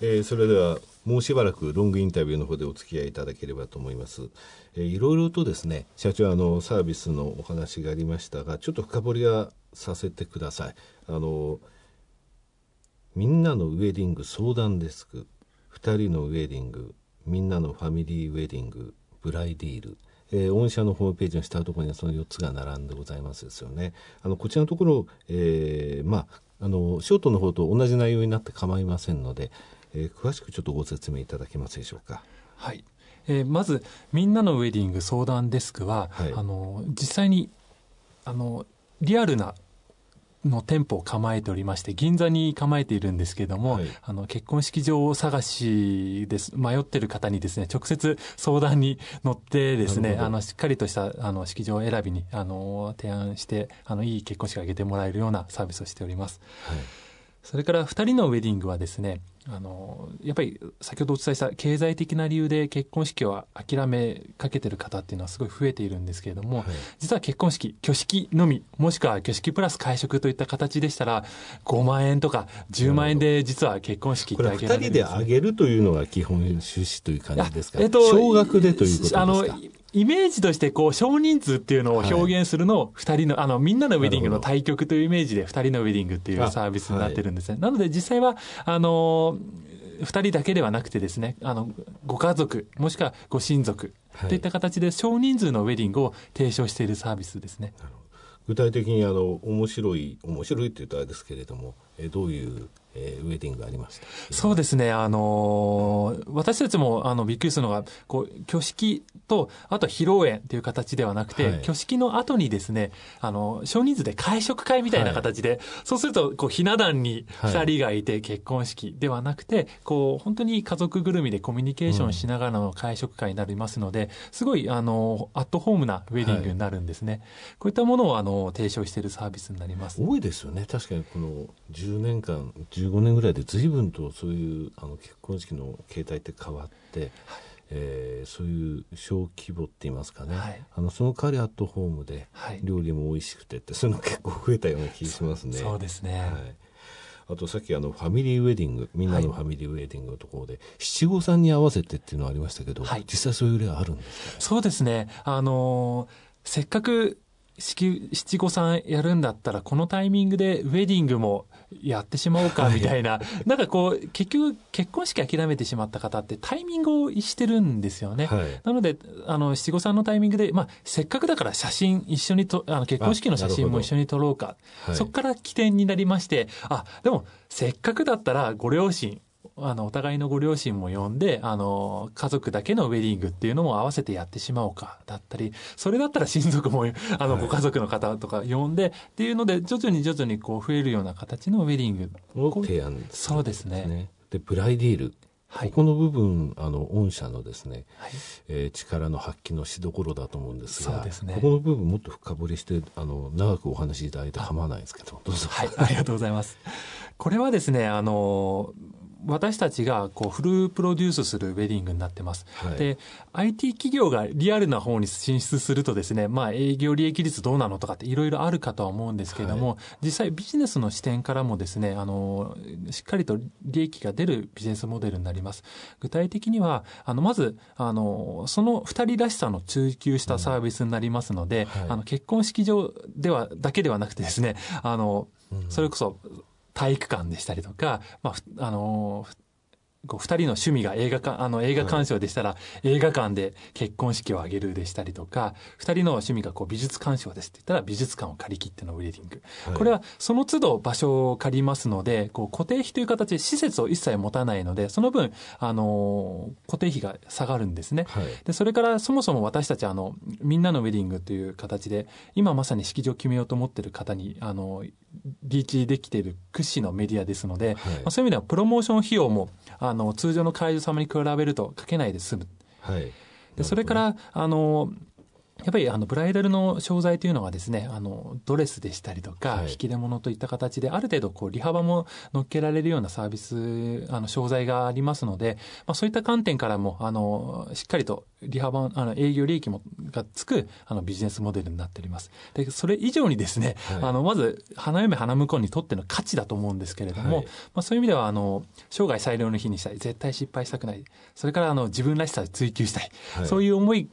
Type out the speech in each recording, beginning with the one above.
えー、それではもうしばらくロングインタビューの方でお付き合いいただければと思います。えー、いろいろとですね社長あのサービスのお話がありましたがちょっと深掘りはさせてください。あのみんなのウェディング相談デスク2人のウェディングみんなのファミリーウェディングブライディールえー、御社のホームページの下のところにはその4つが並んでございますですよね。あのこちらのところ、えー、まああのショートの方と同じ内容になって構いませんので、えー、詳しくちょっとご説明いただけますでしょうか？はい。えー、まずみんなのウェディング相談デスクは、はい、あの実際にあのリアルなの店舗を構えておりまして、銀座に構えているんですけれども、はい、あの、結婚式場探しです、迷ってる方にですね、直接相談に乗ってですね、あの、しっかりとした、あの、式場選びに、あの、提案して、あの、いい結婚式を挙げてもらえるようなサービスをしております。はいそれから2人のウェディングはですねあのやっぱり先ほどお伝えした経済的な理由で結婚式を諦めかけてる方っていうのはすごい増えているんですけれども、はい、実は結婚式挙式のみもしくは挙式プラス会食といった形でしたら5万円とか10万円で実は結婚式ってあげられるね、これ2人であげるというのが基本趣旨という感じですか、えっと、少額でということですか？あのイメージとしてこう少人数っていうのを表現するのを2人の、あのみんなのウェディングの対局というイメージで2人のウェディングっていうサービスになってるんですね。なので実際はあの2人だけではなくてですねあのご家族もしくはご親族といった形で少人数のウェディングを提唱しているサービスですね。具体的にあの面白い面白いって言うとあれですけれどもえどういうえー、ウェディングがありました。そうですね、あのー、私たちもあのびっくりするのが、こう挙式と、あと披露宴という形ではなくて、はい、挙式の後にですね、あの少人数で会食会みたいな形で、はい、そうするとこうひな壇に2人がいて結婚式ではなくて、こう本当に家族ぐるみでコミュニケーションしながらの会食会になりますので、うん、すごいあのアットホームなウェディングになるんですね。はい、こういったものをあの提唱しているサービスになります。多いですよね、確かにこの10年間、15年ぐらいで随分とそういうあの結婚式の形態って変わって、はい、えー、そういう小規模って言いますかね、はい、あのその代わりアットホームで料理も美味しくてってそういうの結構増えたような気がしますね。そうですね、はい。あとさっきあのファミリーウェディングみんなのファミリーウェディングのところで、はい、七五三に合わせてっていうのはありましたけど、はい、実際そういう例はあるんですか、そうですね。あのー、せっかく七五三やるんだったらこのタイミングでウェディングもやってしまおうかみたいな、はい、なんかこう結局結婚式諦めてしまった方ってタイミングを逸してるんですよね、はい、なのであの七五三のタイミングで、まあ、せっかくだから写真一緒にとあの結婚式の写真も一緒に撮ろうか、そこから起点になりましてあでもせっかくだったらご両親あのお互いのご両親も呼んであの家族だけのウェディングっていうのも合わせてやってしまおうかだったりそれだったら親族もあのご家族の方とか呼んで、っていうので徐々に徐々にこう増えるような形のウェディング。を提案、そうですね。でブライディール。はい、ここの部分あの御社のですね、はい、えー、力の発揮のしどころだと思うんですが、ね、ここの部分もっと深掘りしてあの長くお話しいただいて構わないですけどどうぞ。はい。ありがとうございます。これはですねあの私たちがこうフルプロデュースするウェディングになってます。はい、で、IT 企業がリアルな方に進出するとですね、まあ営業利益率どうなのとかっていろいろあるかとは思うんですけれども、はい、実際ビジネスの視点からもですね、あの、しっかりと利益が出るビジネスモデルになります。具体的には、あの、まず、あの、その二人らしさの追求したサービスになりますので、うんはい、あの、結婚式場では、だけではなくてですね、あの、それこそ体育館でしたりとか、まあ、あのこう2人の趣味が映画かあの映画鑑賞でしたら、映画館で結婚式を挙げるでしたりとか2人の趣味がこう美術鑑賞ですって言ったら美術館を借り切ってのウェディング、はい、これはその都度場所を借りますのでこう固定費という形で施設を一切持たないのでその分あの固定費が下がるんですね、はい、でそれからそもそも私たちあのみんなのウェディングという形で今まさに式場を決めようと思ってる方にあのリーチできている屈指のメディアですので、はい、まあ、そういう意味ではプロモーション費用もあの通常の会場様に比べるとかけないで済む。はい、でそれからあのやっぱりあのブライダルの商材というのはですね、あのドレスでしたりとか、はい。引き出物といった形で、ある程度こう利幅も乗っけられるようなサービス、あの商材がありますので、まあ、そういった観点からも、あのしっかりと利幅、あの営業利益もがつくあのビジネスモデルになっております。で、それ以上にですね、はい。あのまず花嫁花婿にとっての価値だと思うんですけれども、はい。まあ、そういう意味ではあの生涯最良の日にしたい、絶対失敗したくない、それからあの自分らしさを追求したい、はい。そういう思い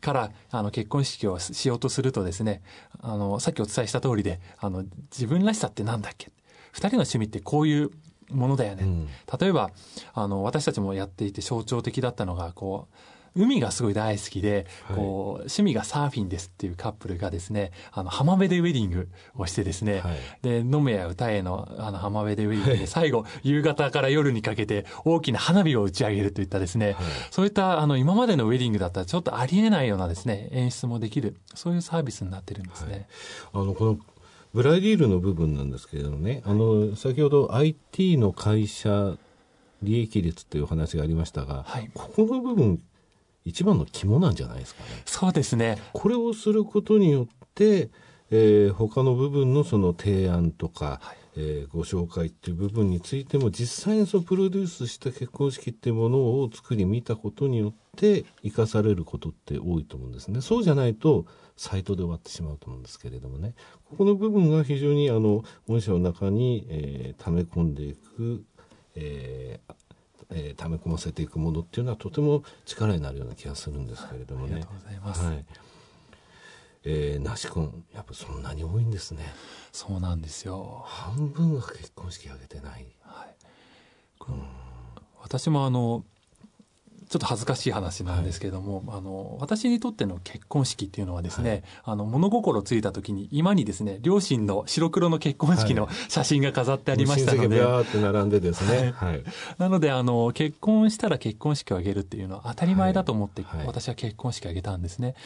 からあの結婚式をしようとするとですねあのさっきお伝えした通りであの自分らしさってなんだっけ？二人の趣味ってこういうものだよね、うん。例えばあの私たちもやっていて象徴的だったのがこう海がすごい大好きで、はい。こう趣味がサーフィンですっていうカップルがですねあの浜辺でウェディングをしてですね、はい。で飲めや歌えのあの浜辺でウェディングで最後夕方から夜にかけて大きな花火を打ち上げるといったですね、はい。そういったあの今までのウェディングだったらちょっとありえないようなですね演出もできるそういうサービスになってるんですね。あのこのブライディールの部分なんですけれどもね、あの先ほど IT の会社利益率というお話がありましたが、はい。ここの部分一番の肝なんじゃないですかね。そうですねこれをすることによって、えー他の部分のその提案とか、はいえーご紹介っていう部分についても実際にそのプロデュースした結婚式っていうものを作り見たことによって生かされることって多いと思うんですね。そうじゃないとサイトで終わってしまうと思うんですけれどもねここの部分が非常にあの御社の中に、えー溜め込んでいく、えーえー溜め込ませていくものっていうのはとても力になるような気がするんですけれどもねありがと。うございます。はい。えー、なし婚やっぱそんなに多いんですね。そうなんですよ。半分が結婚式挙げてない。はい、この私もあのちょっと恥ずかしい話なんですけれども、あの私にとっての結婚式っていうのはですね、はいあの物心ついた時に今にですね両親の白黒の結婚式の写真が飾ってありましたので、親戚がビャーって並んでですね。はい。なのであの結婚したら結婚式を挙げるっていうのは当たり前だと思って、はいはい私は結婚式を挙げたんですね。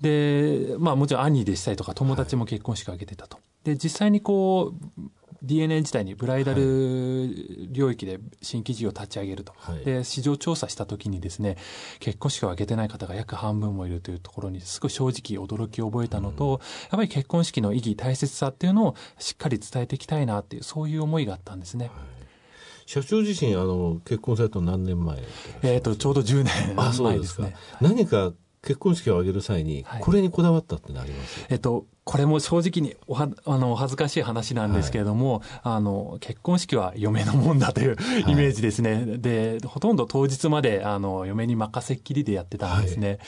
でまあもちろん兄でしたりとか友達も結婚式を挙げてたと。で実際にこう DNA 自体にブライダル領域で新規事業を立ち上げると、はい。で市場調査した時にですね結婚式を挙げてない方が約半分もいるというところにすごい正直驚きを覚えたのと、やっぱり結婚式の意義大切さっていうのをしっかり伝えていきたいなっていうそういう思いがあったんですね。社長自身あの結婚されたの何年前えっ、とちょうど10年あ、そうですすね。何か結婚式を挙げる際に、はい。これにこだわったってなります？えっと、これも正直におはあのお恥ずかしい話なんですけれども、あの結婚式は嫁のもんだというイメージですね、でほとんど当日まであの嫁に任せっきりでやってたんですね、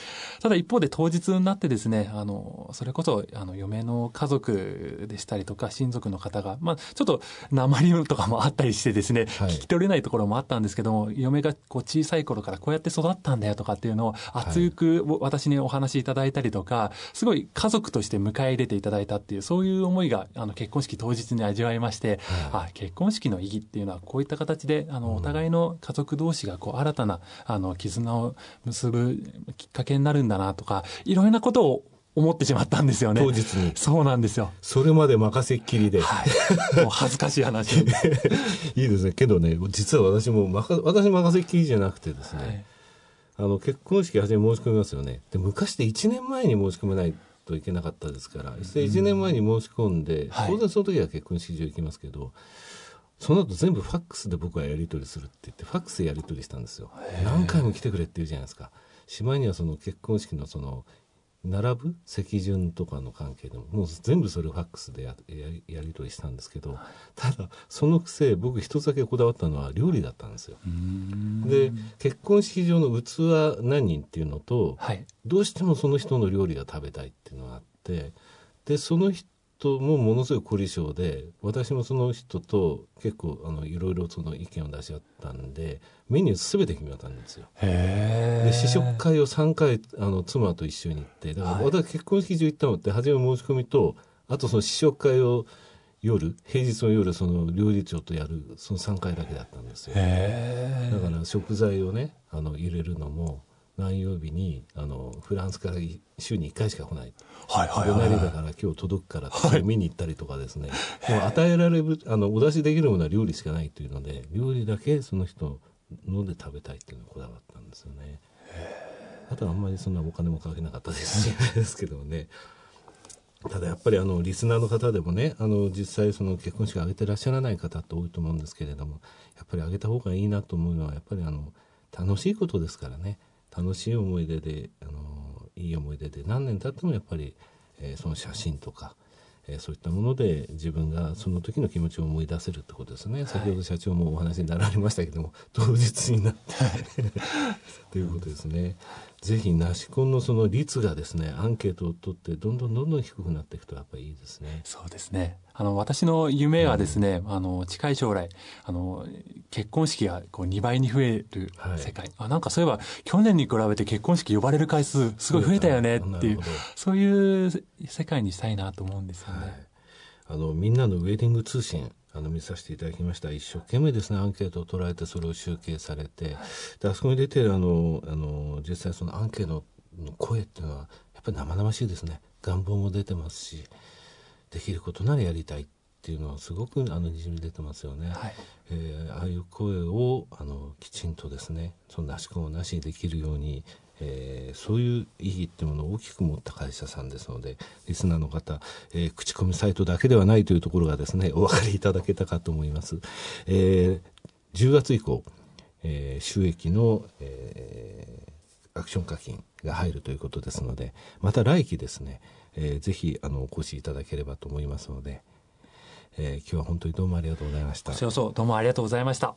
ただ一方で当日になってですねあのそれこそあの嫁の家族でしたりとか親族の方が、まあ、ちょっと鉛とかもあったりしてですね、はい。聞き取れないところもあったんですけども嫁がこう小さい頃からこうやって育ったんだよとかっていうのを熱く私にお話しいただいたりとかすごい家族として迎え入れていただいたっていうそういう思いがあの結婚式当日に味わいまして、あ結婚式の意義っていうのはこういった形であのお互いの家族同士がこう新たなあの絆を結ぶきっかけになるんだなとかいろいろなことを思ってしまったんですよね。当日にそうなんですよ。それまで任せっきりで。はい。もう恥ずかしい話。いいですね。けどね、実は私も、まか私任せっきりじゃなくてですね、はいあの結婚式初め申し込みますよね。で昔って1年前に申し込めないといけなかったですから、そして1年前に申し込んで、はい当然その時は結婚式場行きますけど、その後全部ファックスで僕はやり取りするって言って、ファックスでやり取りしたんですよ。何回も来てくれって言うじゃないですか。しまいにはその結婚式のその、並ぶ？席順とかの関係でも。もう全部それをファックスでややりやり取りしたんですけど。ただそのくせ僕一つだけこだわったのは料理だったんですよ。で結婚式場の器何人っていうのとはい。どうしてもその人の料理が食べたいっていうのがあって。でその人もものすごい凝り性で私もその人と結構あのいろいろその意見を出し合ったんでメニュー全て決めたんですよ。へで試食会を3回あの妻と一緒に行ってだからはい私結婚式場行ったのって初め申し込みとあとその試食会を夜平日の夜その料理長とやるその3回だけだったんですよ。へだから食材をねあの入れるのも何曜日にあのフランスからい週に1回しか来ない。はいはいはい隣だから今日届くから見に行ったりとかですね、もう与えられるあのお出しできるものは料理しかないというので料理だけその人ので食べたいっていうのをこだわったんですよね。あとはあんまりそんなお金もかけなかったです。し ですけどね。ただやっぱりあのリスナーの方でもねあの実際その結婚式挙げてらっしゃらない方って多いと思うんですけれどもやっぱり挙げた方がいいなと思うのはやっぱりあの楽しいことですからね楽しい思い出であのいい思い出で何年経ってもやっぱり、えー、その写真とか、えー、そういったもので自分がその時の気持ちを思い出せるってことですね、はい、先ほど社長もお話になられましたけども当日になって。ということですね。ぜひナシコンのその率がですねアンケートを取ってどんどんどんどん低くなっていくとやっぱりいいですね。そうですね。あの私の夢はですね、うん、あの近い将来あの結婚式がこう2倍に増える世界、はい、あなんかそういえば去年に比べて結婚式呼ばれる回数すごい増えたよねっていうそういう世界にしたいなと思うんですよね。はい、あのみんなのウェディング通信あの見させていただきました。一生懸命ですねアンケートを取られてそれを集計されて。であそこに出てるあのあの実際そのアンケートの声っていうのはやっぱり生々しいですね。願望も出てますしできることならやりたいっていうのはすごくあのにじみ出てますよね、はい、えー、ああいう声をあのきちんとですねそのなしこもなしにできるようにえー、そういう意義ってものを大きく持った会社さんですのでリスナーの方、えー、口コミサイトだけではないというところがですね お分かりいただけたかと思います。えー、10月以降、えー、収益の、えー、アクション課金が入るということですのでまた来期ですね、えー、ぜひあのお越しいただければと思いますので、えー、今日は本当にどうもありがとうございました。どうもありがとうございました。